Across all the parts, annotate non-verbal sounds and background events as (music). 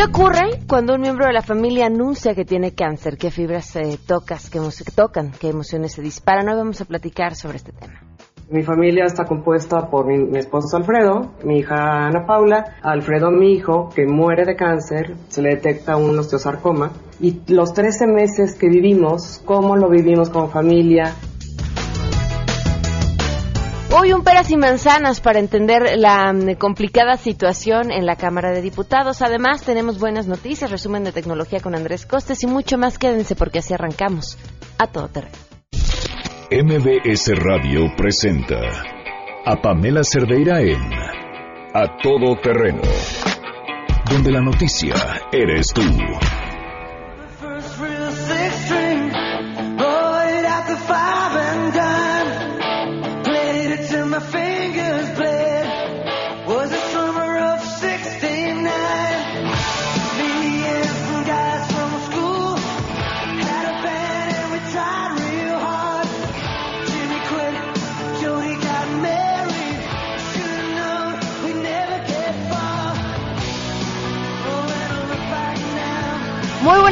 ¿Qué ocurre cuando un miembro de la familia anuncia que tiene cáncer? ¿Qué fibras se tocas, qué tocan? ¿Qué emociones se disparan? Hoy vamos a platicar sobre este tema. Mi familia está compuesta por mi, esposo Alfredo, mi hija Ana Paula, Alfredo mi hijo que muere de cáncer, se le detecta un osteosarcoma y los 13 meses que vivimos, cómo lo vivimos como familia, Hoy un peras y manzanas para entender la mm, complicada situación en la Cámara de Diputados. Además, tenemos buenas noticias, resumen de tecnología con Andrés Costes y mucho más. Quédense porque así arrancamos a todo terreno. MBS Radio presenta a Pamela Cerdeira en A Todo Terreno, donde la noticia eres tú.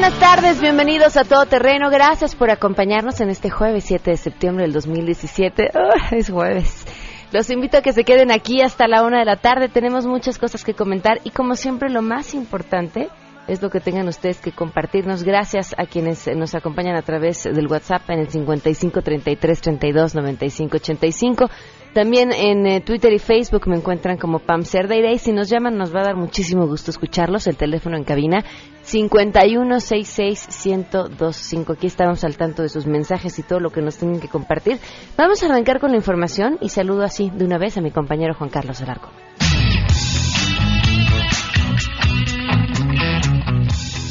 Buenas tardes, bienvenidos a Todo Terreno. Gracias por acompañarnos en este jueves 7 de septiembre del 2017. es jueves. Los invito a que se queden aquí hasta la una de la tarde. Tenemos muchas cosas que comentar y como siempre lo más importante es lo que tengan ustedes que compartirnos. Gracias a quienes nos acompañan a través del WhatsApp en el 55 33 32 95 85. También en eh, Twitter y Facebook me encuentran como Pam Cerdeira y si nos llaman nos va a dar muchísimo gusto escucharlos. El teléfono en cabina 51661025. Aquí estamos al tanto de sus mensajes y todo lo que nos tienen que compartir. Vamos a arrancar con la información y saludo así de una vez a mi compañero Juan Carlos Alarco.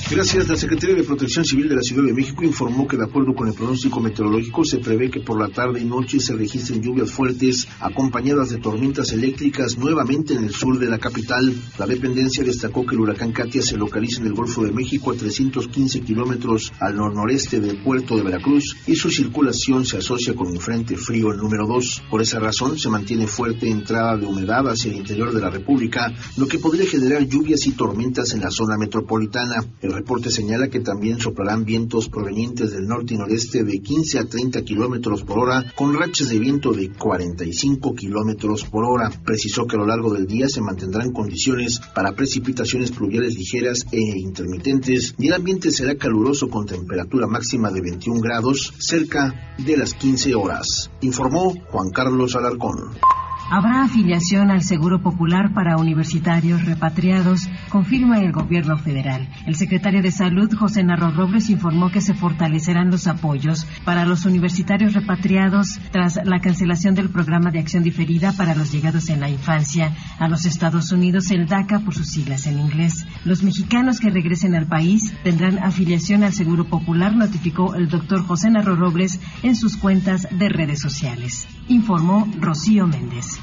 Gracias. La Secretaría de Protección Civil de la Ciudad de México informó que de acuerdo con el pronóstico meteorológico se prevé que por la tarde y noche se registren lluvias fuertes acompañadas de tormentas eléctricas nuevamente en el sur de la capital. La dependencia destacó que el huracán Katia se localiza en el Golfo de México a 315 kilómetros al noreste del puerto de Veracruz y su circulación se asocia con un frente frío el número 2. Por esa razón se mantiene fuerte entrada de humedad hacia el interior de la República, lo que podría generar lluvias y tormentas en la zona metropolitana. Reporte señala que también soplarán vientos provenientes del norte y noreste de 15 a 30 kilómetros por hora, con rachas de viento de 45 kilómetros por hora. Precisó que a lo largo del día se mantendrán condiciones para precipitaciones pluviales ligeras e intermitentes y el ambiente será caluroso con temperatura máxima de 21 grados cerca de las 15 horas, informó Juan Carlos Alarcón. Habrá afiliación al Seguro Popular para universitarios repatriados, confirma el gobierno federal. El secretario de Salud, José Narro Robles, informó que se fortalecerán los apoyos para los universitarios repatriados tras la cancelación del programa de acción diferida para los llegados en la infancia a los Estados Unidos, el DACA por sus siglas en inglés. Los mexicanos que regresen al país tendrán afiliación al Seguro Popular, notificó el doctor José Narro Robles en sus cuentas de redes sociales. Informó Rocío Méndez.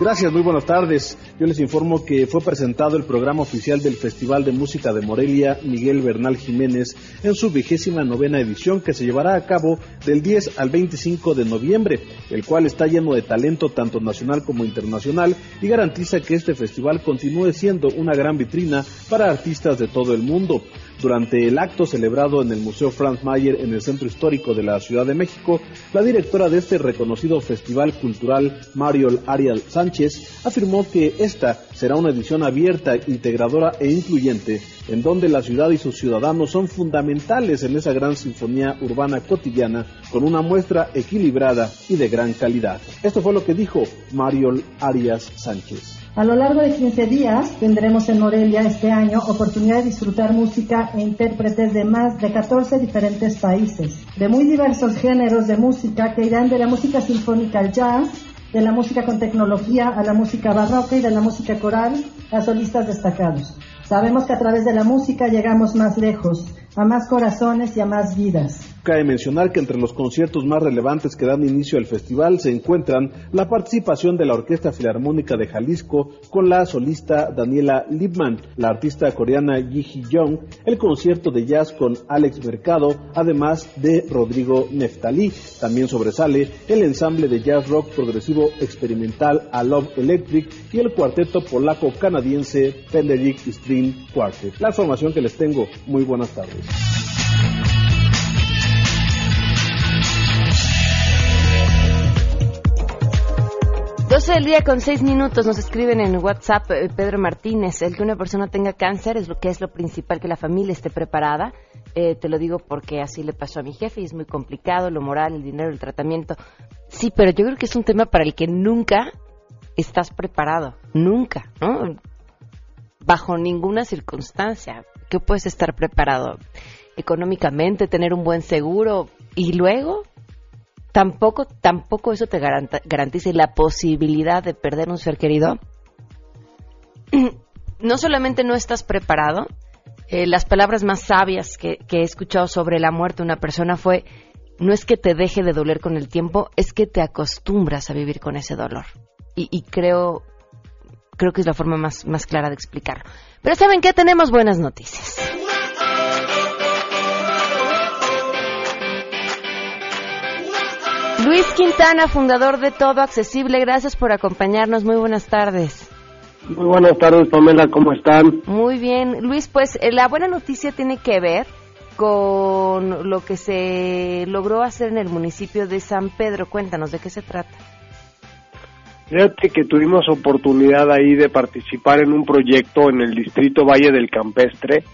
Gracias, muy buenas tardes. Yo les informo que fue presentado el programa oficial del Festival de Música de Morelia Miguel Bernal Jiménez en su vigésima novena edición que se llevará a cabo del 10 al 25 de noviembre, el cual está lleno de talento tanto nacional como internacional y garantiza que este festival continúe siendo una gran vitrina para artistas de todo el mundo. Durante el acto celebrado en el Museo Franz Mayer en el Centro Histórico de la Ciudad de México, la directora de este reconocido festival cultural, Mariol Ariel Sánchez, afirmó que esta será una edición abierta, integradora e incluyente, en donde la ciudad y sus ciudadanos son fundamentales en esa gran sinfonía urbana cotidiana, con una muestra equilibrada y de gran calidad. Esto fue lo que dijo Mariol Arias Sánchez. A lo largo de 15 días tendremos en Morelia este año oportunidad de disfrutar música e intérpretes de más de 14 diferentes países, de muy diversos géneros de música que irán de la música sinfónica al jazz, de la música con tecnología a la música barroca y de la música coral a solistas destacados. Sabemos que a través de la música llegamos más lejos, a más corazones y a más vidas. Cabe mencionar que entre los conciertos más relevantes que dan inicio al festival se encuentran la participación de la Orquesta Filarmónica de Jalisco con la solista Daniela Liebman, la artista coreana Ji Young, el concierto de jazz con Alex Mercado, además de Rodrigo Neftali. También sobresale el ensamble de jazz rock progresivo experimental A Love Electric y el cuarteto polaco-canadiense Penderik String Quartet. La información que les tengo. Muy buenas tardes. 12 del día con 6 minutos nos escriben en WhatsApp eh, Pedro Martínez, el que una persona tenga cáncer es lo que es lo principal, que la familia esté preparada. Eh, te lo digo porque así le pasó a mi jefe y es muy complicado, lo moral, el dinero, el tratamiento. Sí, pero yo creo que es un tema para el que nunca estás preparado, nunca, ¿no? Bajo ninguna circunstancia. ¿Qué puedes estar preparado? Económicamente, tener un buen seguro y luego tampoco, tampoco eso te garantice la posibilidad de perder un ser querido. (clears throat) No solamente no estás preparado, eh, las palabras más sabias que, he escuchado sobre la muerte de una persona fue, no es que te deje de doler con el tiempo, es que te acostumbras a vivir con ese dolor. Y, y creo, creo que es la forma más, más clara de explicarlo. Pero ¿saben qué? Tenemos buenas noticias. Luis Quintana, fundador de Todo Accesible, gracias por acompañarnos. Muy buenas tardes. Muy buenas tardes, Pamela, ¿cómo están? Muy bien. Luis, pues eh, la buena noticia tiene que ver con lo que se logró hacer en el municipio de San Pedro. Cuéntanos, ¿de qué se trata? Fíjate que tuvimos oportunidad ahí de participar en un proyecto en el distrito Valle del Campestre,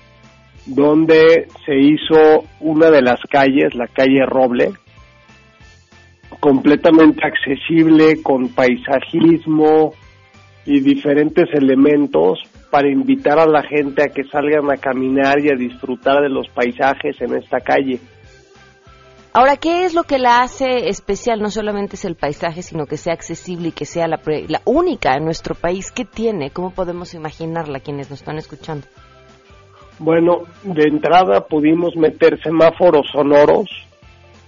donde se hizo una de las calles, la calle Roble, completamente accesible con paisajismo y diferentes elementos para invitar a la gente a que salgan a caminar y a disfrutar de los paisajes en esta calle. Ahora, ¿qué es lo que la hace especial? No solamente es el paisaje, sino que sea accesible y que sea la, la única en nuestro país. ¿Qué tiene? ¿Cómo podemos imaginarla quienes nos están escuchando? Bueno, de entrada pudimos meter semáforos sonoros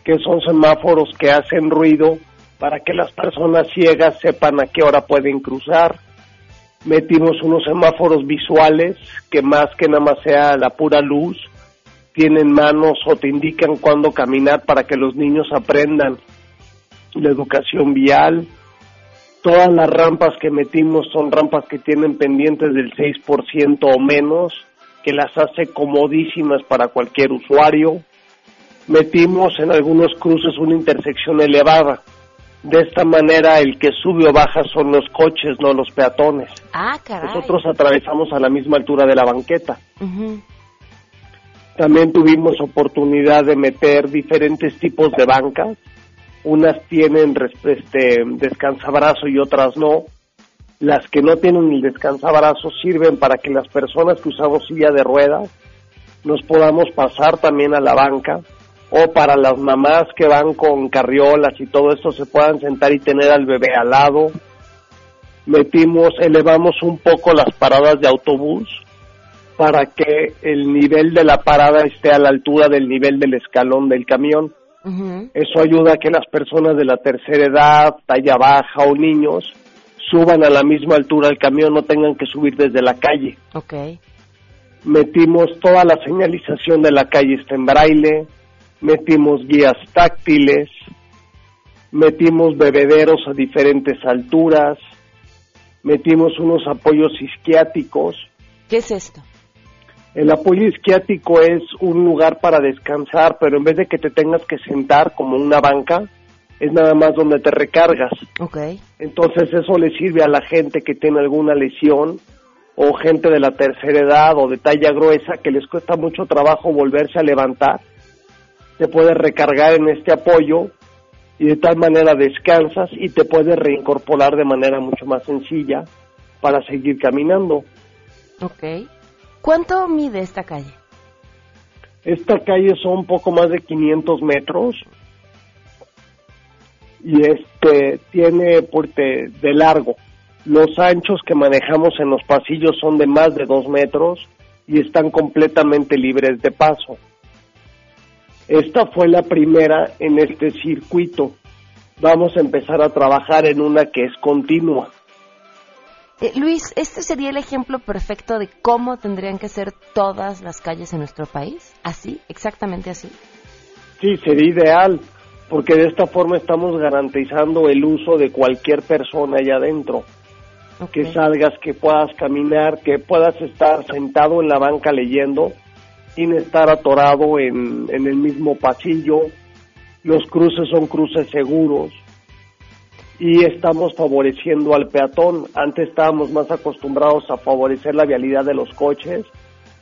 que son semáforos que hacen ruido para que las personas ciegas sepan a qué hora pueden cruzar. Metimos unos semáforos visuales que más que nada más sea la pura luz, tienen manos o te indican cuándo caminar para que los niños aprendan la educación vial. Todas las rampas que metimos son rampas que tienen pendientes del 6% o menos, que las hace comodísimas para cualquier usuario metimos en algunos cruces una intersección elevada. De esta manera el que sube o baja son los coches, no los peatones. Ah, Nosotros atravesamos a la misma altura de la banqueta. También tuvimos oportunidad de meter diferentes tipos de bancas. Unas tienen este, descansabrazo y otras no. Las que no tienen el descansabrazo sirven para que las personas que usamos silla de ruedas nos podamos pasar también a la banca o para las mamás que van con carriolas y todo esto se puedan sentar y tener al bebé al lado. Metimos, elevamos un poco las paradas de autobús para que el nivel de la parada esté a la altura del nivel del escalón del camión. Eso ayuda a que las personas de la tercera edad, talla baja o niños suban a la misma altura del camión, no tengan que subir desde la calle. Okay. Metimos toda la señalización de la calle está en braille, metimos guías táctiles, metimos bebederos a diferentes alturas, metimos unos apoyos isquiáticos. ¿Qué es esto? El apoyo isquiático es un lugar para descansar, pero en vez de que te tengas que sentar como una banca, es nada más donde te recargas. Okay. Entonces eso le sirve a la gente que tiene alguna lesión o gente de la tercera edad o de talla gruesa que les cuesta mucho trabajo volverse a levantar te puedes recargar en este apoyo y de tal manera descansas y te puedes reincorporar de manera mucho más sencilla para seguir caminando. Ok. ¿Cuánto mide esta calle? Esta calle son un poco más de 500 metros y este tiene porte de largo. Los anchos que manejamos en los pasillos son de más de 2 metros y están completamente libres de paso. Esta fue la primera en este circuito. Vamos a empezar a trabajar en una que es continua. Eh, Luis, ¿este sería el ejemplo perfecto de cómo tendrían que ser todas las calles en nuestro país? ¿Así? ¿Exactamente así? Sí, sería ideal, porque de esta forma estamos garantizando el uso de cualquier persona allá adentro. Que salgas, que puedas caminar, que puedas estar sentado en la banca leyendo sin estar atorado en, en el mismo pasillo. Los cruces son cruces seguros y estamos favoreciendo al peatón. Antes estábamos más acostumbrados a favorecer la vialidad de los coches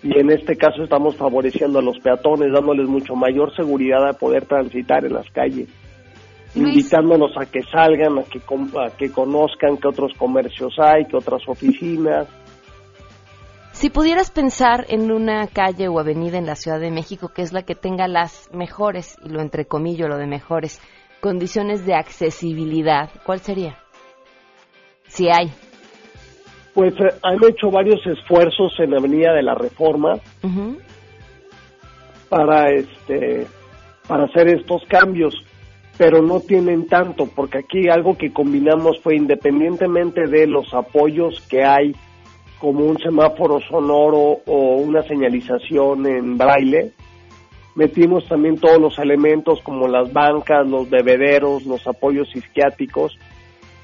y en este caso estamos favoreciendo a los peatones, dándoles mucho mayor seguridad a poder transitar en las calles, invitándonos a que salgan, a que, a que conozcan qué otros comercios hay, qué otras oficinas. Si pudieras pensar en una calle o avenida en la Ciudad de México que es la que tenga las mejores, y lo entrecomillo, lo de mejores, condiciones de accesibilidad, ¿cuál sería? Si hay. Pues eh, han hecho varios esfuerzos en la Avenida de la Reforma para este para hacer estos cambios, pero no tienen tanto porque aquí algo que combinamos fue independientemente de los apoyos que hay como un semáforo sonoro o una señalización en braille, metimos también todos los elementos como las bancas, los bebederos, los apoyos isquiáticos,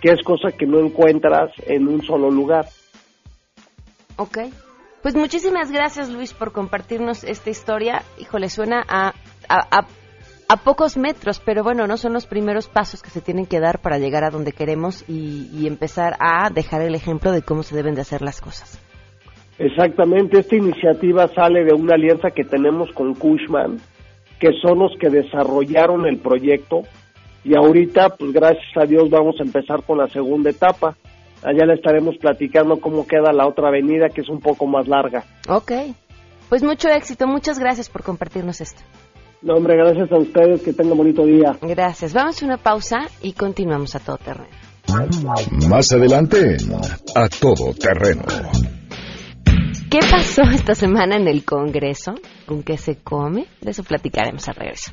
que es cosa que no encuentras en un solo lugar. Ok. Pues muchísimas gracias Luis por compartirnos esta historia. Híjole, suena a, a, a, pocos metros, pero bueno, no son los primeros pasos que se tienen que dar para llegar a donde queremos y, y empezar a dejar el ejemplo de cómo se deben de hacer las cosas. Exactamente, esta iniciativa sale de una alianza que tenemos con Cushman, que son los que desarrollaron el proyecto y ahorita, pues gracias a Dios, vamos a empezar con la segunda etapa. Allá le estaremos platicando cómo queda la otra avenida, que es un poco más larga. Ok, pues mucho éxito, muchas gracias por compartirnos esto. No, hombre, gracias a ustedes, que tengan bonito día. Gracias, vamos a una pausa y continuamos a todo terreno. Más adelante, a todo terreno. ¿Qué pasó esta semana en el Congreso? ¿Con qué se come? De eso platicaremos al regreso.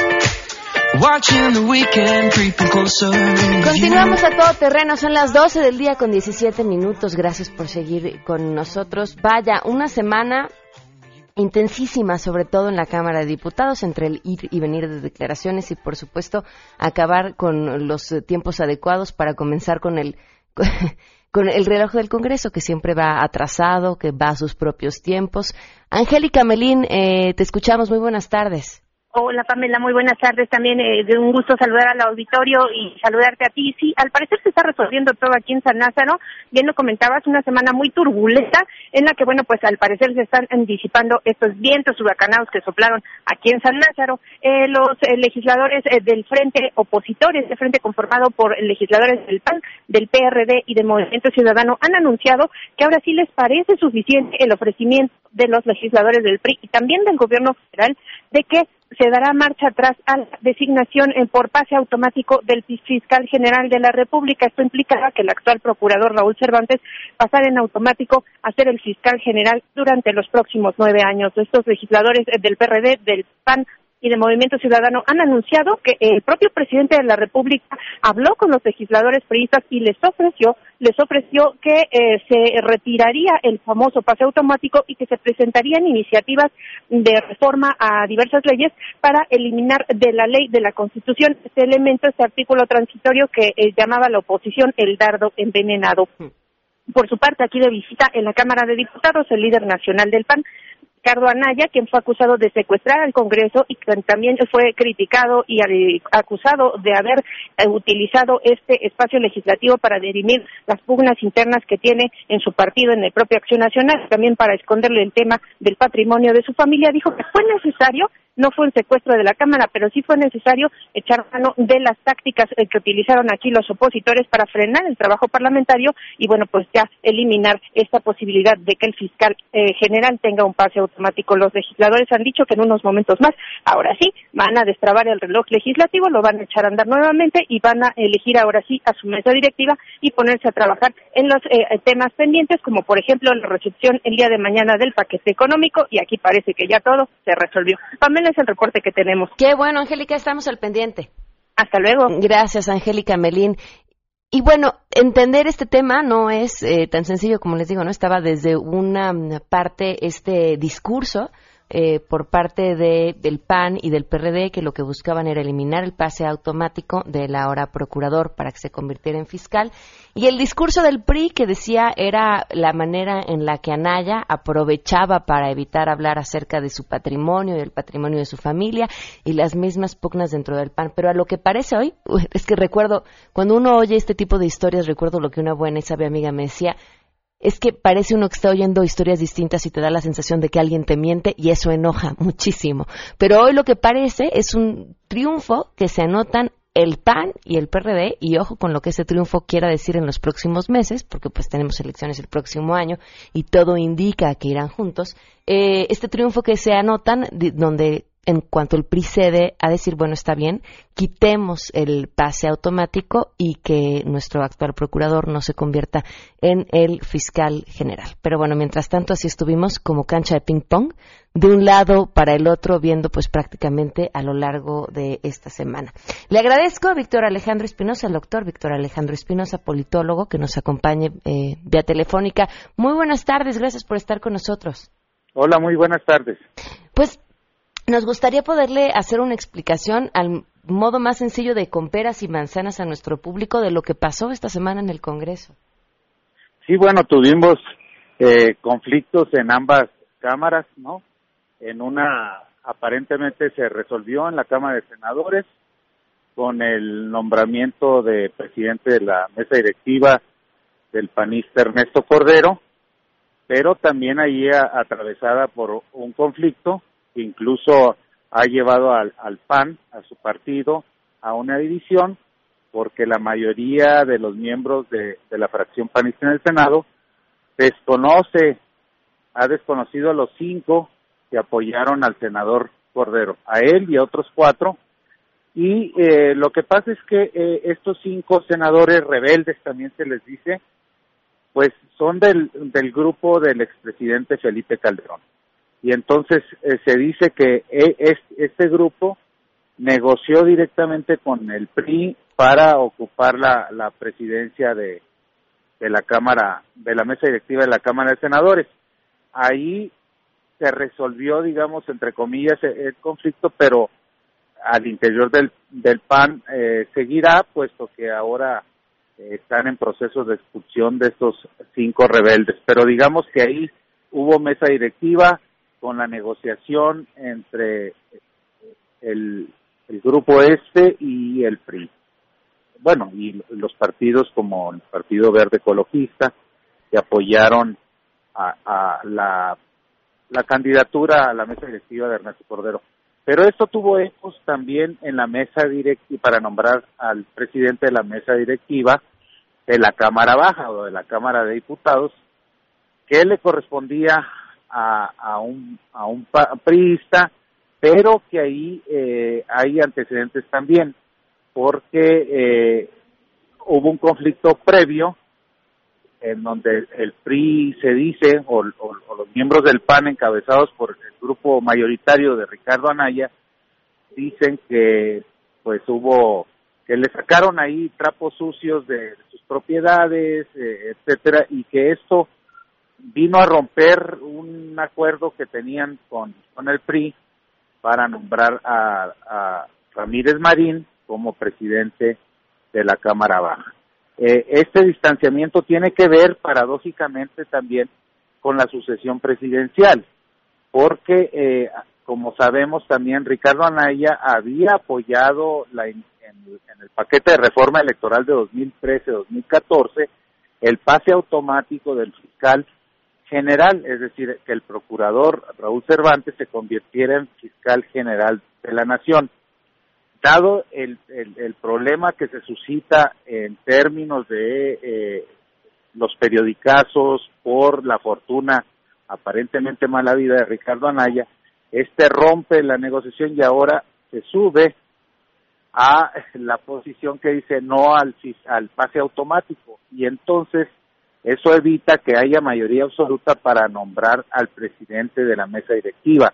Continuamos a todo terreno, son las 12 del día con 17 minutos. Gracias por seguir con nosotros. Vaya, una semana intensísima, sobre todo en la Cámara de Diputados, entre el ir y venir de declaraciones y, por supuesto, acabar con los tiempos adecuados para comenzar con el (laughs) con el reloj del Congreso, que siempre va atrasado, que va a sus propios tiempos. Angélica Melín, eh, te escuchamos. Muy buenas tardes. Hola Pamela, muy buenas tardes. También eh, de un gusto saludar al auditorio y saludarte a ti. Sí, al parecer se está resolviendo todo aquí en San Lázaro. Bien lo comentabas, una semana muy turbulenta en la que, bueno, pues al parecer se están disipando estos vientos huracanados que soplaron aquí en San Lázaro. Eh, los eh, legisladores eh, del frente opositores, de frente conformado por legisladores del PAN, del PRD y del Movimiento Ciudadano, han anunciado que ahora sí les parece suficiente el ofrecimiento de los legisladores del PRI y también del gobierno federal de que se dará marcha atrás a la designación por pase automático del fiscal general de la República. Esto implicará que el actual procurador Raúl Cervantes pasara en automático a ser el fiscal general durante los próximos nueve años. Estos legisladores del PRD, del PAN, y de Movimiento Ciudadano han anunciado que el propio presidente de la República habló con los legisladores periodistas y les ofreció les ofreció que eh, se retiraría el famoso pase automático y que se presentarían iniciativas de reforma a diversas leyes para eliminar de la ley de la Constitución este elemento, este artículo transitorio que eh, llamaba la oposición el dardo envenenado. Mm. Por su parte, aquí de visita en la Cámara de Diputados, el líder nacional del PAN, Ricardo Anaya, quien fue acusado de secuestrar al Congreso y también fue criticado y acusado de haber eh, utilizado este espacio legislativo para dirimir las pugnas internas que tiene en su partido, en el propio Acción Nacional, también para esconderle el tema del patrimonio de su familia, dijo que fue necesario no fue un secuestro de la Cámara, pero sí fue necesario echar mano de las tácticas eh, que utilizaron aquí los opositores para frenar el trabajo parlamentario y bueno, pues ya eliminar esta posibilidad de que el fiscal eh, general tenga un pase automático. Los legisladores han dicho que en unos momentos más, ahora sí, van a destrabar el reloj legislativo, lo van a echar a andar nuevamente y van a elegir ahora sí a su mesa directiva y ponerse a trabajar en los eh, temas pendientes, como por ejemplo la recepción el día de mañana del paquete económico y aquí parece que ya todo se resolvió. Pamela es el reporte que tenemos. Qué bueno, Angélica, estamos al pendiente. Hasta luego. Gracias, Angélica Melín. Y bueno, entender este tema no es eh, tan sencillo como les digo, ¿no? Estaba desde una parte este discurso eh, por parte de, del PAN y del PRD que lo que buscaban era eliminar el pase automático del ahora procurador para que se convirtiera en fiscal y el discurso del PRI que decía era la manera en la que Anaya aprovechaba para evitar hablar acerca de su patrimonio y el patrimonio de su familia y las mismas pugnas dentro del PAN. Pero a lo que parece hoy, (laughs) es que recuerdo, cuando uno oye este tipo de historias, recuerdo lo que una buena y sabia amiga me decía, es que parece uno que está oyendo historias distintas y te da la sensación de que alguien te miente y eso enoja (laughs) muchísimo. Pero hoy lo que parece es un triunfo que se anotan el PAN y el PRD, y ojo con lo que ese triunfo quiera decir en los próximos meses, porque pues tenemos elecciones el próximo año y todo indica que irán juntos, eh, este triunfo que se anotan, donde en cuanto el PRI cede a decir, bueno, está bien, quitemos el pase automático y que nuestro actual procurador no se convierta en el fiscal general. Pero bueno, mientras tanto así estuvimos como cancha de ping-pong, de un lado para el otro, viendo pues prácticamente a lo largo de esta semana. Le agradezco a Víctor Alejandro Espinosa, el doctor Víctor Alejandro Espinosa, politólogo, que nos acompañe eh, vía telefónica. Muy buenas tardes, gracias por estar con nosotros. Hola, muy buenas tardes. Pues nos gustaría poderle hacer una explicación al modo más sencillo de con peras y manzanas a nuestro público de lo que pasó esta semana en el Congreso. Sí, bueno, tuvimos eh, conflictos en ambas cámaras, ¿no? En una aparentemente se resolvió en la Cámara de Senadores con el nombramiento de presidente de la mesa directiva del panista Ernesto Cordero, pero también ahí atravesada por un conflicto incluso ha llevado al, PAN, a su partido, a una división, porque la mayoría de los miembros de, la fracción panista en el Senado desconoce, ha desconocido a los cinco que apoyaron al senador Cordero, a él y a otros cuatro. Y eh, lo que pasa es que eh, estos cinco senadores rebeldes, también se les dice, pues son del, del grupo del expresidente Felipe Calderón y entonces eh, se dice que e, este grupo negoció directamente con el PRI para ocupar la, presidencia de, de la Cámara, de la mesa directiva de la Cámara de Senadores. Ahí se resolvió, digamos, entre comillas, e, el, conflicto, pero al interior del, del PAN eh, seguirá, puesto que ahora eh, están en proceso de expulsión de estos cinco rebeldes. Pero digamos que ahí hubo mesa directiva, con la negociación entre el, grupo este y el PRI. Bueno, y los partidos como el Partido Verde Ecologista que apoyaron a, la, la candidatura a la mesa directiva de Ernesto Cordero. Pero esto tuvo ecos también en la mesa directiva para nombrar al presidente de la mesa directiva de la Cámara Baja o de la Cámara de Diputados, que le correspondía a, un, a un priista, pero que ahí eh, hay antecedentes también, porque eh, hubo un conflicto previo en donde el PRI se dice, o, los miembros del PAN encabezados por el grupo mayoritario de Ricardo Anaya, dicen que pues hubo, que le sacaron ahí trapos sucios de, sus propiedades, eh, etcétera, y que esto vino a romper un acuerdo que tenían con, con el PRI para nombrar a, Ramírez Marín como presidente de la Cámara Baja. Eh, este distanciamiento tiene que ver paradójicamente también con la sucesión presidencial, porque eh, como sabemos también Ricardo Anaya había apoyado la, en, en el paquete de reforma electoral de 2013-2014 el pase automático del fiscal general, es decir, que el procurador Raúl Cervantes se convirtiera en fiscal general de la nación. Dado el, el, problema que se suscita en términos de eh, los periodicazos por la fortuna aparentemente mala vida de Ricardo Anaya, este rompe la negociación y ahora se sube a la posición que dice no al, al pase automático y entonces eso evita que haya mayoría absoluta para nombrar al presidente de la mesa directiva.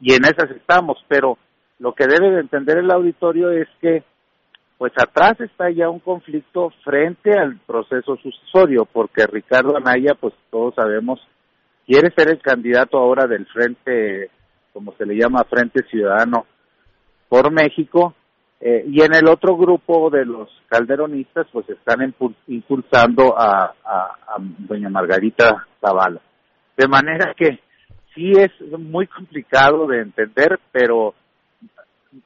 Y en esas estamos, pero lo que debe de entender el auditorio es que pues atrás está ya un conflicto frente al proceso sucesorio, porque Ricardo Anaya, pues todos sabemos, quiere ser el candidato ahora del Frente, como se le llama, Frente Ciudadano por México, eh, y en el otro grupo de los calderonistas, pues están impulsando a, a, doña Margarita Zavala. De manera que sí es muy complicado de entender, pero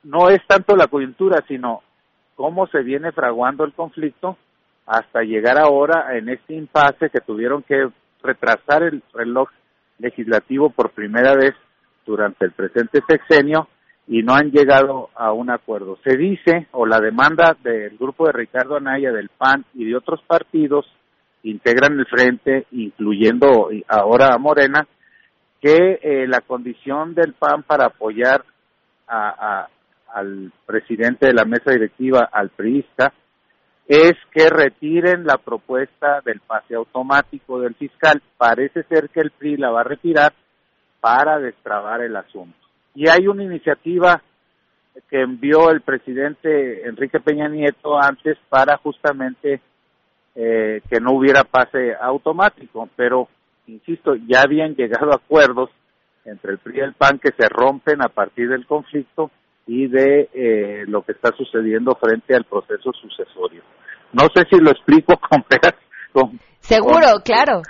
no es tanto la coyuntura, sino cómo se viene fraguando el conflicto hasta llegar ahora en este impasse que tuvieron que retrasar el reloj legislativo por primera vez durante el presente sexenio y no han llegado a un acuerdo. Se dice, o la demanda del grupo de Ricardo Anaya, del PAN y de otros partidos, integran el frente, incluyendo ahora a Morena, que eh, la condición del PAN para apoyar a, al presidente de la mesa directiva, al priista, es que retiren la propuesta del pase automático del fiscal. Parece ser que el PRI la va a retirar para destrabar el asunto. Y hay una iniciativa que envió el presidente Enrique Peña Nieto antes para justamente eh, que no hubiera pase automático, pero insisto, ya habían llegado a (laughs) acuerdos entre el PRI y el PAN que se rompen a partir del conflicto y de eh, lo que está sucediendo frente al proceso sucesorio. No sé si lo explico (laughs) con peras. Con, Seguro, claro.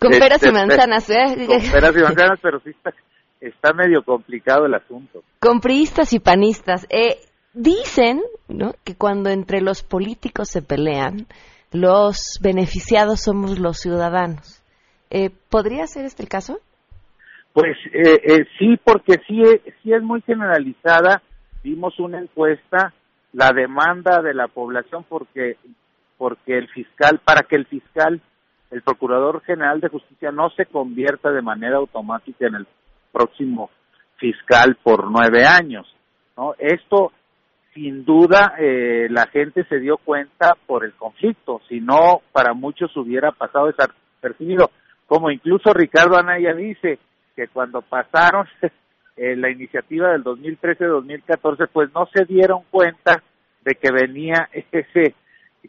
Con peras y este, manzanas. ¿eh? Con peras y manzanas, pero sí está, está medio complicado el asunto. Con priistas y panistas. Eh, dicen ¿no? que cuando entre los políticos se pelean, los beneficiados somos los ciudadanos. Eh, ¿Podría ser este el caso? Pues eh, eh, sí, porque sí, sí es muy generalizada. Vimos una encuesta, la demanda de la población porque porque el fiscal, para que el fiscal, el Procurador General de Justicia no se convierta de manera automática en el próximo fiscal por nueve años. ¿no? Esto, sin duda, eh, la gente se dio cuenta por el conflicto, si no, para muchos hubiera pasado desapercibido. Como incluso Ricardo Anaya dice que cuando pasaron (laughs) eh, la iniciativa del 2013-2014, pues no se dieron cuenta de que venía (laughs) ese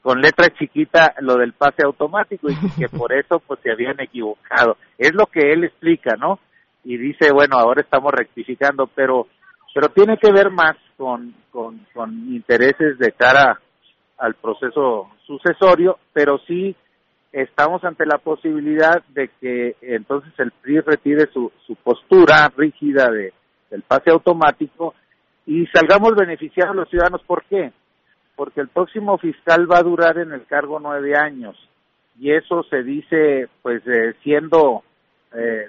con letra chiquita lo del pase automático y que por eso pues se habían equivocado. Es lo que él explica, ¿no? Y dice, bueno, ahora estamos rectificando, pero, pero tiene que ver más con, con, intereses de cara al proceso sucesorio, pero sí estamos ante la posibilidad de que entonces el PRI retire su, su postura rígida de, del pase automático y salgamos beneficiados los ciudadanos. ¿Por qué? Porque el próximo fiscal va a durar en el cargo nueve años y eso se dice pues eh, siendo eh,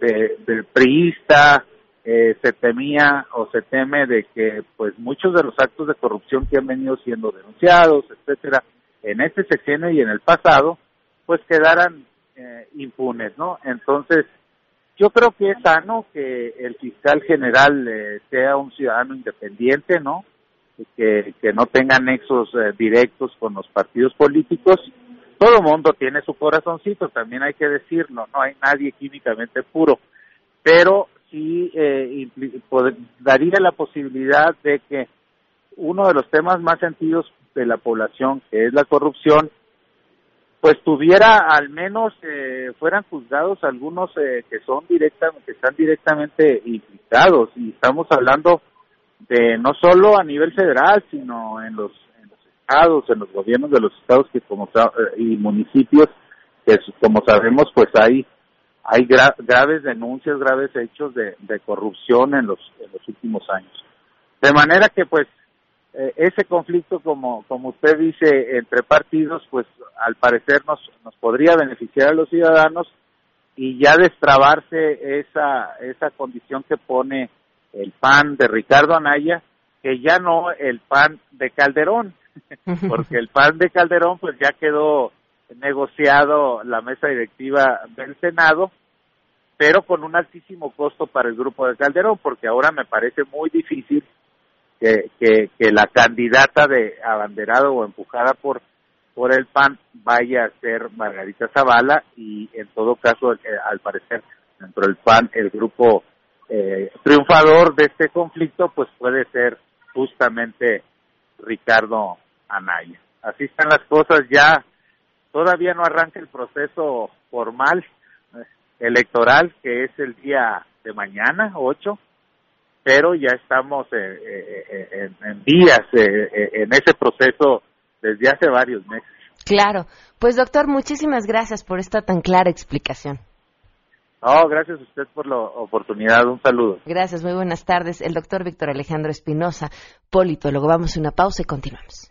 de, del priista eh, se temía o se teme de que pues muchos de los actos de corrupción que han venido siendo denunciados, etcétera, en este sexenio y en el pasado, pues quedaran eh, impunes, ¿no? Entonces, yo creo que es sano que el fiscal general eh, sea un ciudadano independiente, ¿no? Que, que no tenga nexos directos con los partidos políticos todo mundo tiene su corazoncito, también hay que decirlo, no hay nadie químicamente puro, pero sí eh, daría la posibilidad de que uno de los temas más sentidos de la población, que es la corrupción, pues tuviera al menos eh, fueran juzgados algunos eh, que son directamente que están directamente implicados y estamos hablando de no solo a nivel federal sino en los en los gobiernos de los estados que como eh, y municipios que como sabemos pues hay hay graves denuncias, graves hechos de, corrupción en los, en los últimos años. De manera que pues eh, ese conflicto como como usted dice entre partidos pues al parecer nos nos podría beneficiar a los ciudadanos y ya destrabarse esa, esa condición que pone el PAN de Ricardo Anaya, que ya no el PAN de Calderón, (laughs) porque el PAN de Calderón pues ya quedó negociado la mesa directiva del Senado, pero con un altísimo costo para el grupo de Calderón, porque ahora me parece muy difícil que, que, la candidata de abanderado o empujada por por el PAN vaya a ser Margarita Zavala y en todo caso, eh, al parecer, dentro del PAN, el grupo eh, triunfador de este conflicto, pues puede ser justamente Ricardo Anaya. Así están las cosas ya, todavía no arranca el proceso formal eh, electoral, que es el día de mañana, 8, pero ya estamos en, en días en ese proceso desde hace varios meses. Claro. Pues doctor, muchísimas gracias por esta tan clara explicación. No, gracias a usted por la oportunidad. Un saludo. Gracias, muy buenas tardes. El doctor Víctor Alejandro Espinosa, politólogo. Vamos a una pausa y continuamos.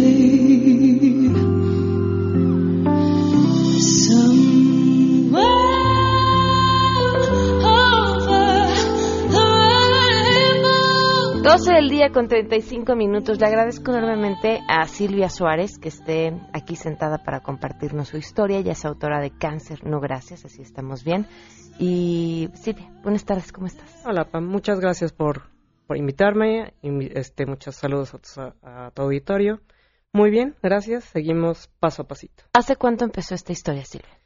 12 del día con 35 minutos. Le agradezco enormemente a Silvia Suárez que esté aquí sentada para compartirnos su historia. Ella es autora de Cáncer, no gracias, así estamos bien. Y Silvia, buenas tardes, ¿cómo estás? Hola, Pam, muchas gracias por, por invitarme. Y, este, muchos saludos a, a tu auditorio. Muy bien, gracias. Seguimos paso a pasito. ¿Hace cuánto empezó esta historia, Silvia?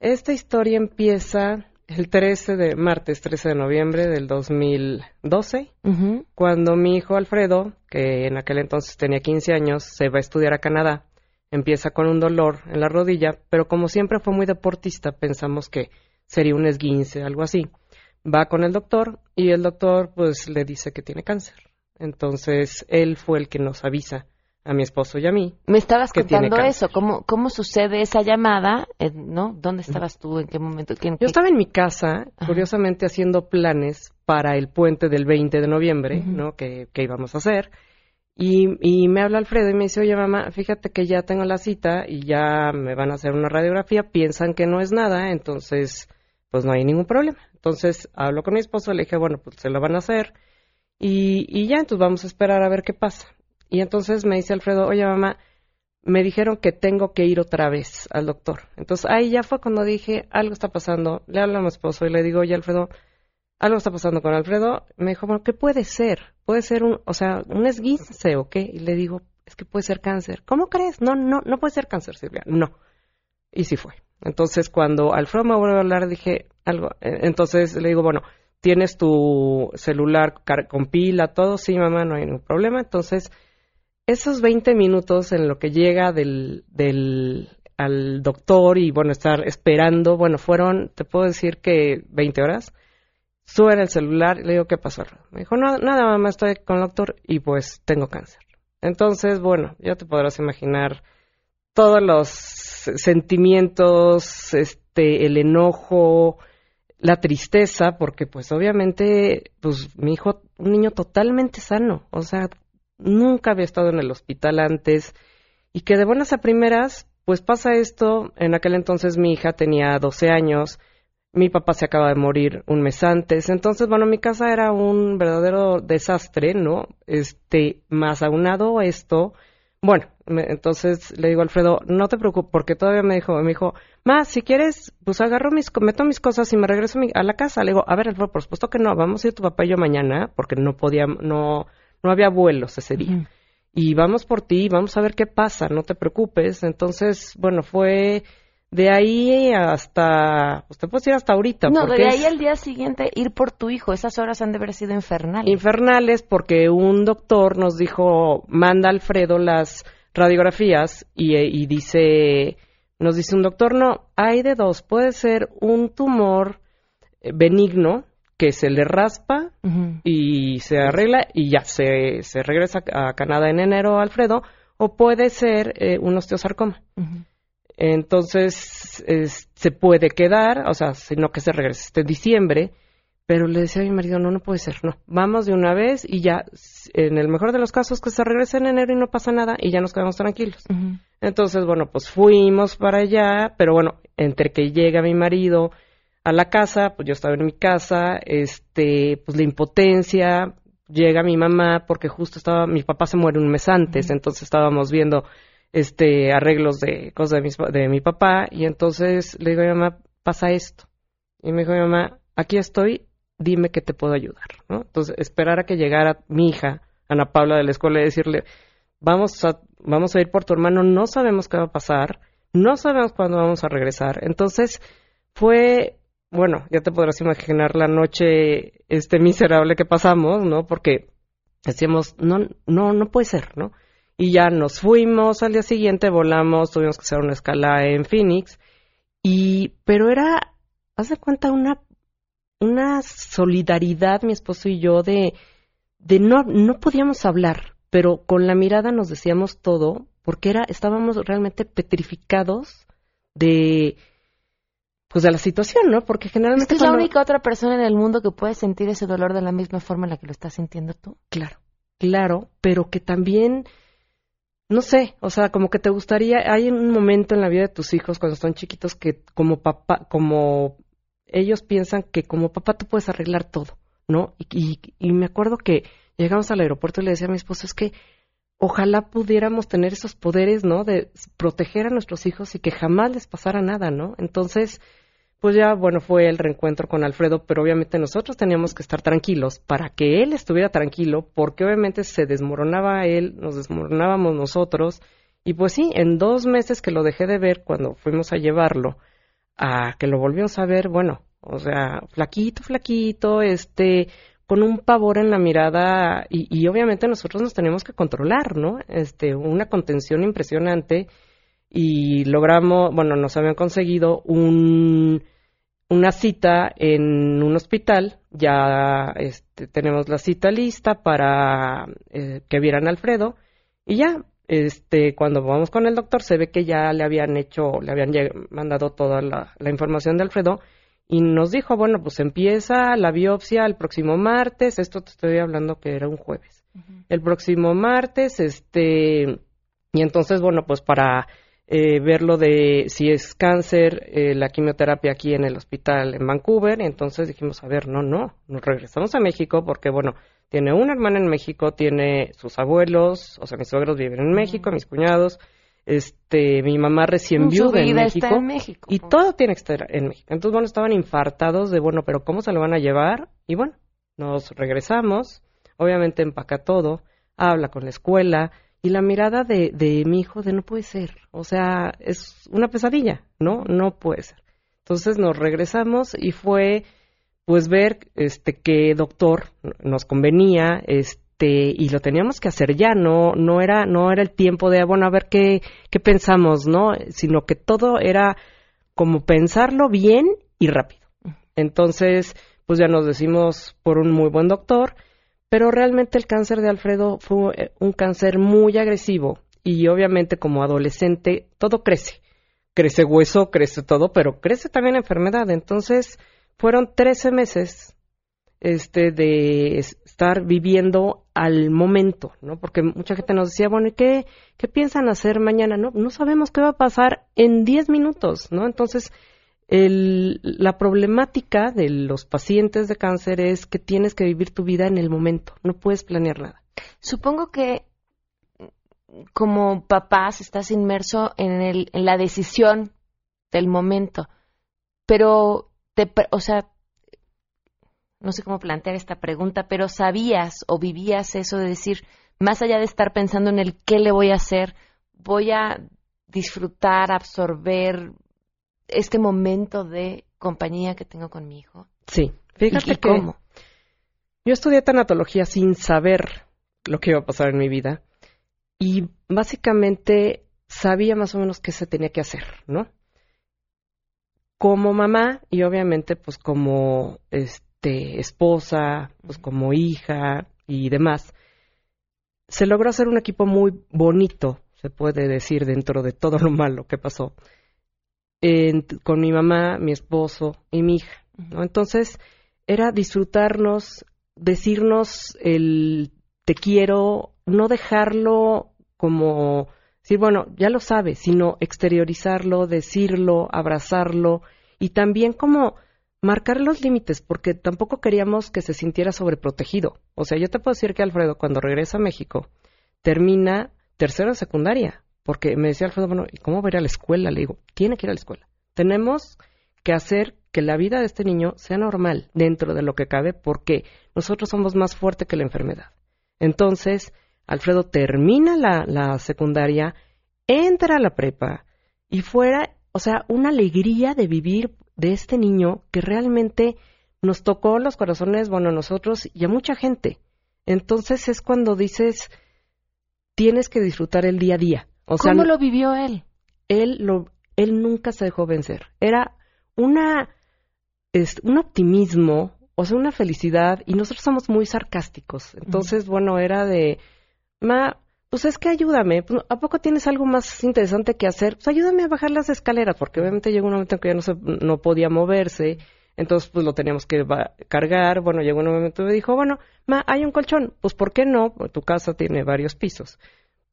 Esta historia empieza el 13 de martes 13 de noviembre del 2012, cuando mi hijo Alfredo, que en aquel entonces tenía 15 años, se va a estudiar a Canadá, empieza con un dolor en la rodilla, pero como siempre fue muy deportista, pensamos que sería un esguince, algo así. Va con el doctor y el doctor pues le dice que tiene cáncer. Entonces él fue el que nos avisa a mi esposo y a mí. Me estabas contando eso, ¿Cómo, cómo sucede esa llamada, eh, ¿no? ¿Dónde estabas tú? ¿En qué momento? Yo estaba en mi casa, curiosamente haciendo planes para el puente del 20 de noviembre, ¿no? Que, que, íbamos a hacer. Y, y me habla Alfredo y me dice, oye mamá, fíjate que ya tengo la cita y ya me van a hacer una radiografía, piensan que no es nada, entonces pues no hay ningún problema. Entonces hablo con mi esposo, le dije, bueno, pues se lo van a hacer. Y, y ya, entonces vamos a esperar a ver qué pasa. Y entonces me dice Alfredo, oye mamá, me dijeron que tengo que ir otra vez al doctor. Entonces ahí ya fue cuando dije, algo está pasando. Le hablo a mi esposo y le digo, oye Alfredo, algo está pasando con Alfredo. Me dijo, bueno, ¿qué puede ser? Puede ser un, o sea, un esguince o qué. Y le digo, es que puede ser cáncer. ¿Cómo crees? No, no, no puede ser cáncer, Silvia. No. Y sí fue. Entonces cuando Alfredo me vuelve a hablar, dije algo. Eh, entonces le digo, bueno, ¿tienes tu celular con pila, todo? Sí, mamá, no hay ningún problema. Entonces esos 20 minutos en lo que llega del, del al doctor y bueno, estar esperando, bueno, fueron, te puedo decir que 20 horas. Sube el celular y le digo, ¿qué pasó? Me dijo, no, nada, mamá, estoy con el doctor y pues tengo cáncer. Entonces, bueno, ya te podrás imaginar todos los sentimientos, este, el enojo, la tristeza, porque pues obviamente, pues mi hijo, un niño totalmente sano, o sea, nunca había estado en el hospital antes y que de buenas a primeras, pues pasa esto, en aquel entonces mi hija tenía 12 años, mi papá se acaba de morir un mes antes, entonces, bueno, mi casa era un verdadero desastre, ¿no? Este, más aunado esto, bueno, entonces le digo a Alfredo, no te preocupes, porque todavía me dijo, me dijo, más, si quieres, pues agarro mis, meto mis cosas y me regreso a la casa. Le digo, a ver, Alfredo, por supuesto que no, vamos a ir tu papá y yo mañana, porque no podía, no, no había vuelos ese día. y vamos por ti, vamos a ver qué pasa, no te preocupes. Entonces, bueno, fue de ahí hasta, pues te puedes ir hasta ahorita. No, de ahí al día siguiente ir por tu hijo, esas horas han de haber sido infernales. Infernales porque un doctor nos dijo, manda Alfredo las radiografías y, y dice, nos dice un doctor, no, hay de dos, puede ser un tumor eh, benigno, que se le raspa y se arregla y ya se, se regresa a Canadá en enero, Alfredo, o puede ser eh, un osteosarcoma. Entonces se puede quedar, o sea, sino que se regrese este diciembre, pero le decía a mi marido, no, no puede ser, no, vamos de una vez y ya, en el mejor de los casos, que se regrese en enero y no pasa nada y ya nos quedamos tranquilos. Entonces, bueno, pues fuimos para allá, pero bueno, entre que llega mi marido, a la casa, pues yo estaba en mi casa, este, pues la impotencia, llega mi mamá porque justo estaba, mi papá se muere un mes antes, entonces estábamos viendo este arreglos de cosas de mi, de mi papá y entonces le digo a mi mamá, pasa esto. Y me dijo mi mamá, aquí estoy, dime que te puedo ayudar, ¿no? Entonces, esperar a que llegara mi hija, Ana Paula de la escuela y decirle, vamos a, vamos a ir por tu hermano, no sabemos qué va a pasar, no sabemos cuándo vamos a regresar. Entonces, fue bueno, ya te podrás imaginar la noche este miserable que pasamos, ¿no? Porque decíamos, no, no, no puede ser, ¿no? Y ya nos fuimos al día siguiente, volamos, tuvimos que hacer una escala en Phoenix, y, pero era, haz de cuenta, una, una solidaridad, mi esposo y yo, de, de no, no podíamos hablar, pero con la mirada nos decíamos todo, porque era, estábamos realmente petrificados de, pues de la situación, ¿no? Porque generalmente es, la única otra persona en el mundo que puede sentir ese dolor de la misma forma en la que lo estás sintiendo tú. Claro, claro, pero que también no sé, o sea, como que te gustaría, hay un momento en la vida de tus hijos cuando están chiquitos que como papá, como ellos piensan que como papá tú puedes arreglar todo, ¿no? Y, y, me acuerdo que llegamos al aeropuerto y le decía a mi esposo, es que ojalá pudiéramos tener esos poderes, ¿no? De proteger a nuestros hijos y que jamás les pasara nada, ¿no? Entonces, pues ya, bueno, fue el reencuentro con Alfredo, pero obviamente nosotros teníamos que estar tranquilos para que él estuviera tranquilo, porque obviamente se desmoronaba él, nos desmoronábamos nosotros, y pues sí, en dos meses que lo dejé de ver cuando fuimos a llevarlo, a que lo volvimos a ver, bueno, o sea, flaquito, flaquito, este, con un pavor en la mirada, y, y obviamente nosotros nos tenemos que controlar, ¿no? Este, una contención impresionante, y logramos, bueno, nos habían conseguido un una cita en un hospital, ya este, tenemos la cita lista para eh, que vieran a Alfredo y ya, este, cuando vamos con el doctor se ve que ya le habían hecho, le habían mandado toda la, información de Alfredo y nos dijo, bueno, pues empieza la biopsia el próximo martes, esto te estoy hablando que era un jueves, el próximo martes, este, y entonces, bueno, pues para eh, ver lo de si es cáncer, eh, la quimioterapia aquí en el hospital en Vancouver. entonces dijimos, a ver, no, no, nos regresamos a México porque, bueno, tiene una hermana en México, tiene sus abuelos, o sea, mis suegros viven en México, mis cuñados, este, mi mamá recién viuda en México, en México, y todo tiene que estar en México. Entonces, bueno, estaban infartados de, bueno, pero ¿cómo se lo van a llevar? Y bueno, nos regresamos, obviamente empaca todo, habla con la escuela, y la mirada de, de mi hijo de no puede ser, o sea, es una pesadilla, ¿no? No puede ser. Entonces nos regresamos y fue pues ver este qué doctor nos convenía, este y lo teníamos que hacer ya, no no era no era el tiempo de bueno, a ver qué qué pensamos, ¿no? Sino que todo era como pensarlo bien y rápido. Entonces, pues ya nos decimos por un muy buen doctor pero realmente el cáncer de Alfredo fue eh, un cáncer muy agresivo y obviamente como adolescente todo crece. Crece hueso, crece todo, pero crece también enfermedad. Entonces fueron 13 meses este, de estar viviendo al momento, ¿no? Porque mucha gente nos decía, bueno, ¿y qué, qué piensan hacer mañana? No, no sabemos qué va a pasar en 10 minutos, ¿no? Entonces el, la problemática de los pacientes de cáncer es que tienes que vivir tu vida en el momento, no puedes planear nada. Supongo que como papás estás inmerso en, el, en la decisión del momento, pero, te, o sea, no sé cómo plantear esta pregunta, pero sabías o vivías eso de decir, más allá de estar pensando en el qué le voy a hacer, voy a disfrutar, absorber este momento de compañía que tengo con mi hijo. Sí, fíjate ¿Y que cómo? yo estudié tanatología sin saber lo que iba a pasar en mi vida y básicamente sabía más o menos qué se tenía que hacer, ¿no? Como mamá y obviamente pues como este esposa, pues como hija y demás, se logró hacer un equipo muy bonito, se puede decir dentro de todo lo malo que pasó, en- con mi mamá, mi esposo y mi hija, ¿no? Entonces era disfrutarnos, decirnos el te quiero, no dejarlo como decir, bueno, ya lo sabes, sino exteriorizarlo, decirlo, abrazarlo y también como marcar los límites, porque tampoco queríamos que se sintiera sobreprotegido. O sea, yo te puedo decir que Alfredo, cuando regresa a México, termina tercero de secundaria, porque me decía Alfredo, bueno, ¿y cómo va a la escuela? Le digo, tiene que ir a la escuela. Tenemos que hacer que la vida de este niño sea normal dentro de lo que cabe, porque nosotros somos más fuertes que la enfermedad. Entonces, Alfredo termina la, la secundaria, entra a la prepa y fuera, o sea, una alegría de vivir de este niño que realmente nos tocó los corazones, bueno, a nosotros y a mucha gente. Entonces es cuando dices, tienes que disfrutar el día a día. O sea, ¿Cómo lo vivió él? él lo él nunca se dejó vencer. Era una es, un optimismo, o sea, una felicidad y nosotros somos muy sarcásticos. Entonces, bueno, era de ma, pues es que ayúdame, pues, ¿a poco tienes algo más interesante que hacer? Pues ayúdame a bajar las escaleras, porque obviamente llegó un momento en que ya no se no podía moverse. Entonces, pues lo teníamos que cargar. Bueno, llegó un momento y me dijo, bueno, ma, hay un colchón. Pues, ¿por qué no? Pues, tu casa tiene varios pisos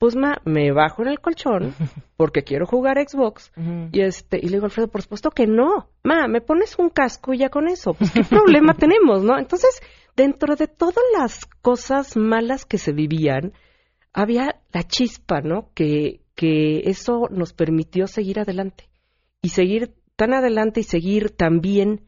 pues ma, me bajo en el colchón (laughs) porque quiero jugar Xbox y este y le digo Alfredo, por supuesto que no, ma, me pones un casco y ya con eso, pues qué (laughs) problema tenemos, ¿no? Entonces, dentro de todas las cosas malas que se vivían, había la chispa, ¿no? Que que eso nos permitió seguir adelante. Y seguir tan adelante y seguir tan bien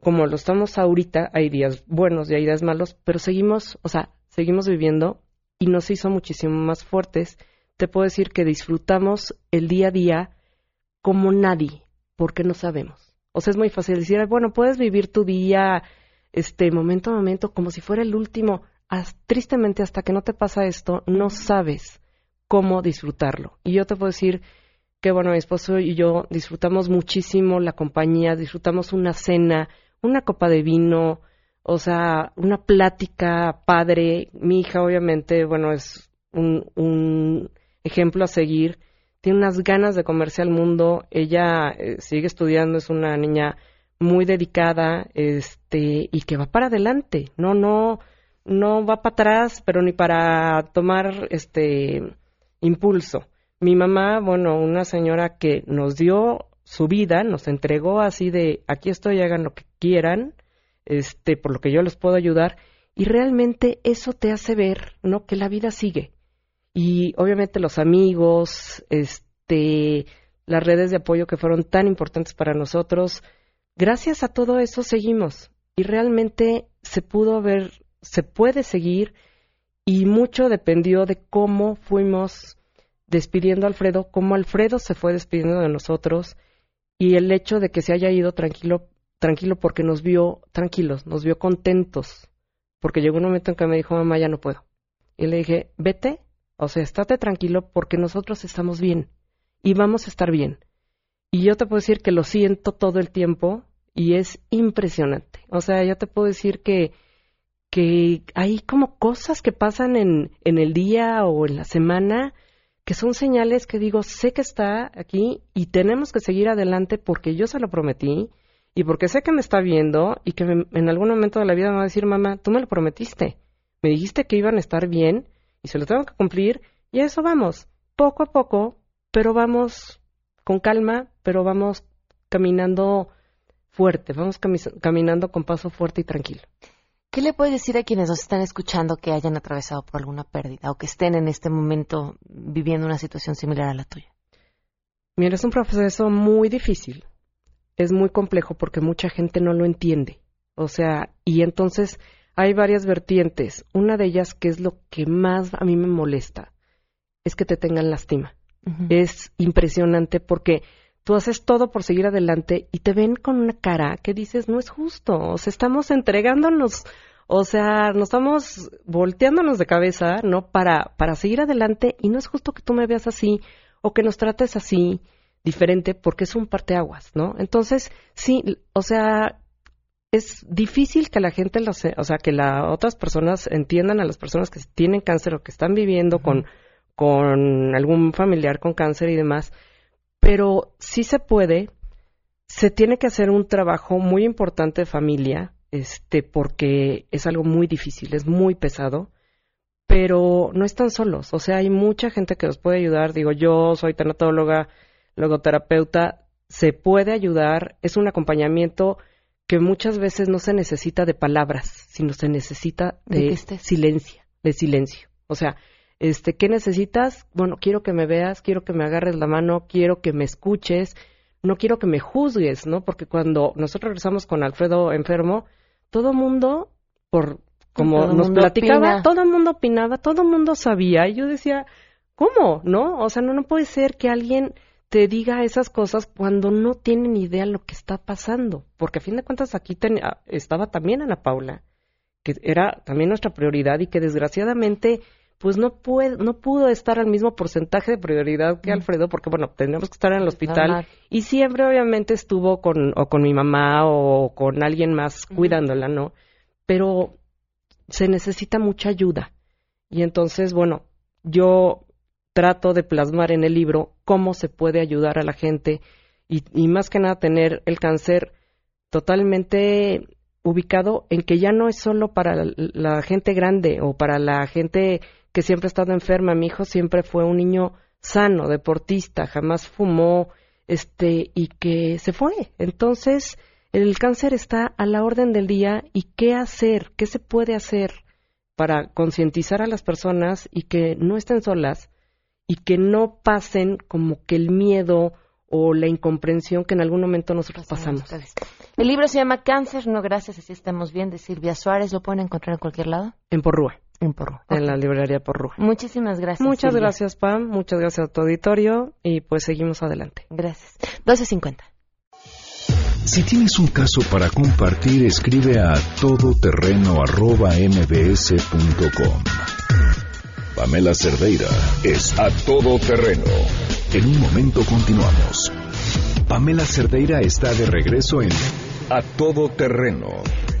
como lo estamos ahorita, hay días buenos y hay días malos, pero seguimos, o sea, seguimos viviendo y nos hizo muchísimo más fuertes. Te puedo decir que disfrutamos el día a día como nadie, porque no sabemos. O sea, es muy fácil decir, "Ay, bueno, puedes vivir tu día, este, momento a momento, como si fuera el último. Tristemente, hasta que no te pasa esto, no sabes cómo disfrutarlo. Y yo te puedo decir que, bueno, mi esposo y yo disfrutamos muchísimo la compañía, disfrutamos una cena, una copa de vino, o sea, una plática padre. Mi hija, obviamente, bueno, es un, un ejemplo a seguir. Tiene unas ganas de comerse al mundo. Ella eh, sigue estudiando, es una niña muy dedicada, este, y que va para adelante. No, no, no va para atrás, pero ni para tomar, este, impulso. Mi mamá, bueno, una señora que nos dio su vida, nos entregó así de, aquí estoy, hagan lo que quieran, este, por lo que yo les puedo ayudar, y realmente eso te hace ver, ¿no? Que la vida sigue. Y obviamente los amigos, este, las redes de apoyo que fueron tan importantes para nosotros, gracias a todo eso seguimos. Y realmente se pudo ver, se puede seguir, y mucho dependió de cómo fuimos despidiendo a Alfredo, cómo Alfredo se fue despidiendo de nosotros, y el hecho de que se haya ido tranquilo tranquilo porque nos vio tranquilos, nos vio contentos, porque llegó un momento en que me dijo, mamá, ya no puedo. Y le dije, vete, o sea, estate tranquilo porque nosotros estamos bien y vamos a estar bien. Y yo te puedo decir que lo siento todo el tiempo y es impresionante. O sea, ya te puedo decir que, que hay como cosas que pasan en, en el día o en la semana que son señales que digo, sé que está aquí y tenemos que seguir adelante porque yo se lo prometí y porque sé que me está viendo y que me- en algún momento de la vida me va a decir, mamá, tú me lo prometiste, me dijiste que iban a estar bien y se lo tengo que cumplir y a eso vamos, poco a poco, pero vamos con calma, pero vamos caminando fuerte, vamos cami- caminando con paso fuerte y tranquilo. ¿Qué le puedes decir a quienes nos están escuchando que hayan atravesado por alguna pérdida o que estén en este momento viviendo una situación similar a la tuya? Mira, es un proceso muy difícil. Es muy complejo porque mucha gente no lo entiende. O sea, y entonces hay varias vertientes. Una de ellas, que es lo que más a mí me molesta, es que te tengan lástima. Es impresionante porque tú haces todo por seguir adelante y te ven con una cara que dices, no es justo, o sea, estamos entregándonos, o sea, nos estamos volteándonos de cabeza, ¿no? Para, para seguir adelante y no es justo que tú me veas así o que nos trates así diferente porque es un parteaguas, ¿no? Entonces, sí, o sea, es difícil que la gente, se, o sea, que las otras personas entiendan a las personas que tienen cáncer o que están viviendo con, con algún familiar con cáncer y demás, pero sí se puede, se tiene que hacer un trabajo muy importante de familia, este, porque es algo muy difícil, es muy pesado, pero no están solos, o sea, hay mucha gente que los puede ayudar, digo, yo soy tanatóloga, logoterapeuta, se puede ayudar, es un acompañamiento que muchas veces no se necesita de palabras, sino se necesita de, silencio, de silencio. O sea, este, ¿qué necesitas? Bueno, quiero que me veas, quiero que me agarres la mano, quiero que me escuches, no quiero que me juzgues, ¿no? Porque cuando nosotros regresamos con Alfredo enfermo, todo mundo, por como nos platicaba, todo el mundo opinaba, todo el mundo sabía, y yo decía, ¿cómo? ¿No? O sea, no, no puede ser que alguien te diga esas cosas cuando no tienen idea lo que está pasando. Porque a fin de cuentas aquí ah, estaba también Ana Paula, que era también nuestra prioridad y que desgraciadamente pues no puede, no pudo estar al mismo porcentaje de prioridad que mm. Alfredo, porque bueno, teníamos que estar en el hospital y siempre obviamente estuvo con, o con mi mamá o con alguien más cuidándola, ¿no? Pero se necesita mucha ayuda. Y entonces, bueno, yo trato de plasmar en el libro cómo se puede ayudar a la gente y, más que nada tener el cáncer totalmente ubicado en que ya no es solo para la, gente grande o para la gente que siempre ha estado enferma. Mi hijo siempre fue un niño sano, deportista, jamás fumó, este, y que se fue. Entonces, el cáncer está a la orden del día y qué hacer, qué se puede hacer para concientizar a las personas y que no estén solas y que no pasen como que el miedo o la incomprensión que en algún momento nosotros pasamos. El libro se llama Cáncer, no gracias, así estamos bien, de Silvia Suárez. ¿Lo pueden encontrar en cualquier lado? En Porrúa. En Porrúa. En la librería Porrúa. Muchísimas gracias. Muchas gracias, Pam. Muchas gracias a tu auditorio y pues seguimos adelante. Gracias. 12.50. Si tienes un caso para compartir, escribe a todoterreno.mbs.com. Pamela Cerdeira es a todo terreno. En un momento continuamos. Pamela Cerdeira está de regreso en A Todo Terreno.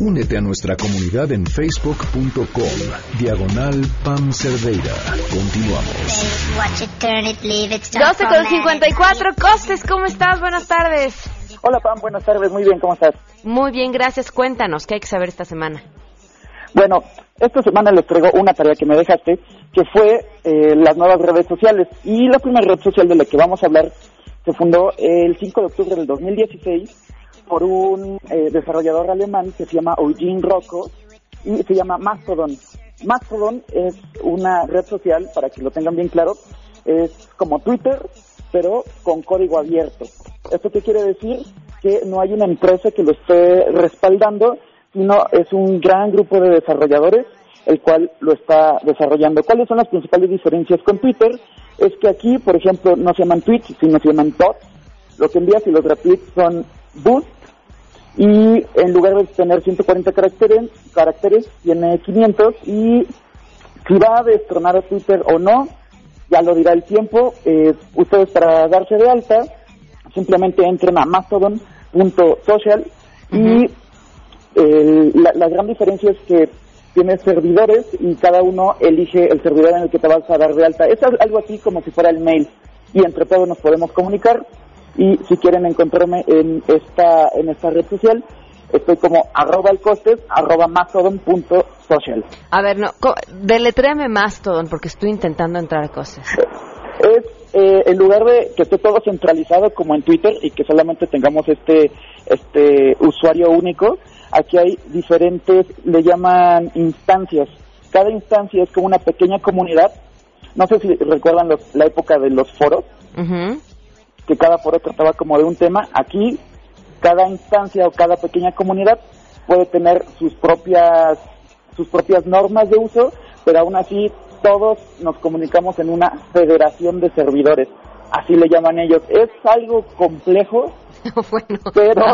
Únete a nuestra comunidad en facebook.com. Diagonal Pam Cerdeira. Continuamos. 12 con 54. Costes, ¿cómo estás? Buenas tardes. Hola Pam, buenas tardes. Muy bien, ¿cómo estás? Muy bien, gracias. Cuéntanos, ¿qué hay que saber esta semana? Bueno, esta semana les traigo una tarea que me dejaste, que fue eh, las nuevas redes sociales. Y la primera red social de la que vamos a hablar se fundó el 5 de octubre del 2016 por un eh, desarrollador alemán que se llama Eugene Rocco y se llama Mastodon. Mastodon es una red social, para que lo tengan bien claro, es como Twitter, pero con código abierto. ¿Esto qué quiere decir? Que no hay una empresa que lo esté respaldando, sino es un gran grupo de desarrolladores el cual lo está desarrollando. ¿Cuáles son las principales diferencias con Twitter? Es que aquí, por ejemplo, no se llaman tweets, sino se llaman bots. Lo que envías y los retweets son boost y en lugar de tener 140 caracteres, caracteres tiene 500 y si va a destronar a Twitter o no, ya lo dirá el tiempo. Eh, ustedes para darse de alta simplemente entren a mastodon.social y la, gran diferencia es que tienes servidores y cada uno elige el servidor en el que te vas a dar de alta. Es algo así como si fuera el mail y entre todos nos podemos comunicar y si quieren encontrarme en esta en esta red social estoy como arroba el costes arroba mastodon punto social. A ver, no, deletréame Mastodon porque estoy intentando entrar a costes. Es eh, en lugar de que esté todo centralizado como en Twitter y que solamente tengamos este este usuario único, Aquí hay diferentes, le llaman instancias. Cada instancia es como una pequeña comunidad. No sé si recuerdan la época de los foros, que cada foro trataba como de un tema. Aquí, cada instancia o cada pequeña comunidad puede tener sus propias sus propias normas de uso, pero aún así todos nos comunicamos en una federación de servidores, así le llaman ellos. Es algo complejo, (laughs) pero,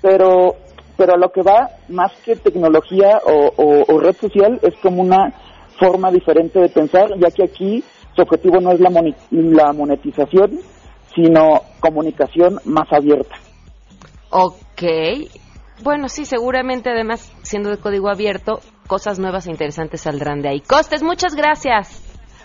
pero, pero lo que va más que tecnología o, red social es como una forma diferente de pensar, ya que aquí su objetivo no es la, la monetización, sino comunicación más abierta. Ok. Bueno, sí, seguramente además, siendo de código abierto, cosas nuevas e interesantes saldrán de ahí. Costes, muchas gracias.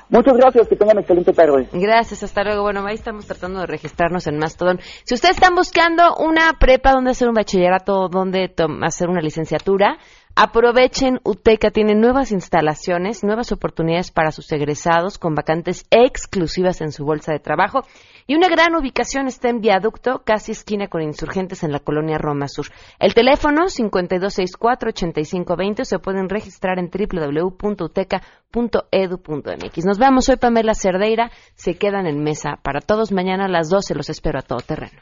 Muchas gracias, que tengan excelente tarde. Gracias, hasta luego. Bueno, ahí estamos tratando de registrarnos en Mastodon. Si ustedes están buscando una prepa donde hacer un bachillerato, donde hacer una licenciatura, Aprovechen, UTECA tiene nuevas instalaciones, nuevas oportunidades para sus egresados con vacantes exclusivas en su bolsa de trabajo y una gran ubicación está en viaducto, casi esquina con insurgentes en la colonia Roma Sur. El teléfono 5264-8520 se pueden registrar en www.uteca.edu.mx. Nos vemos hoy Pamela Cerdeira, se quedan en mesa para todos mañana a las 12, los espero a todo terreno.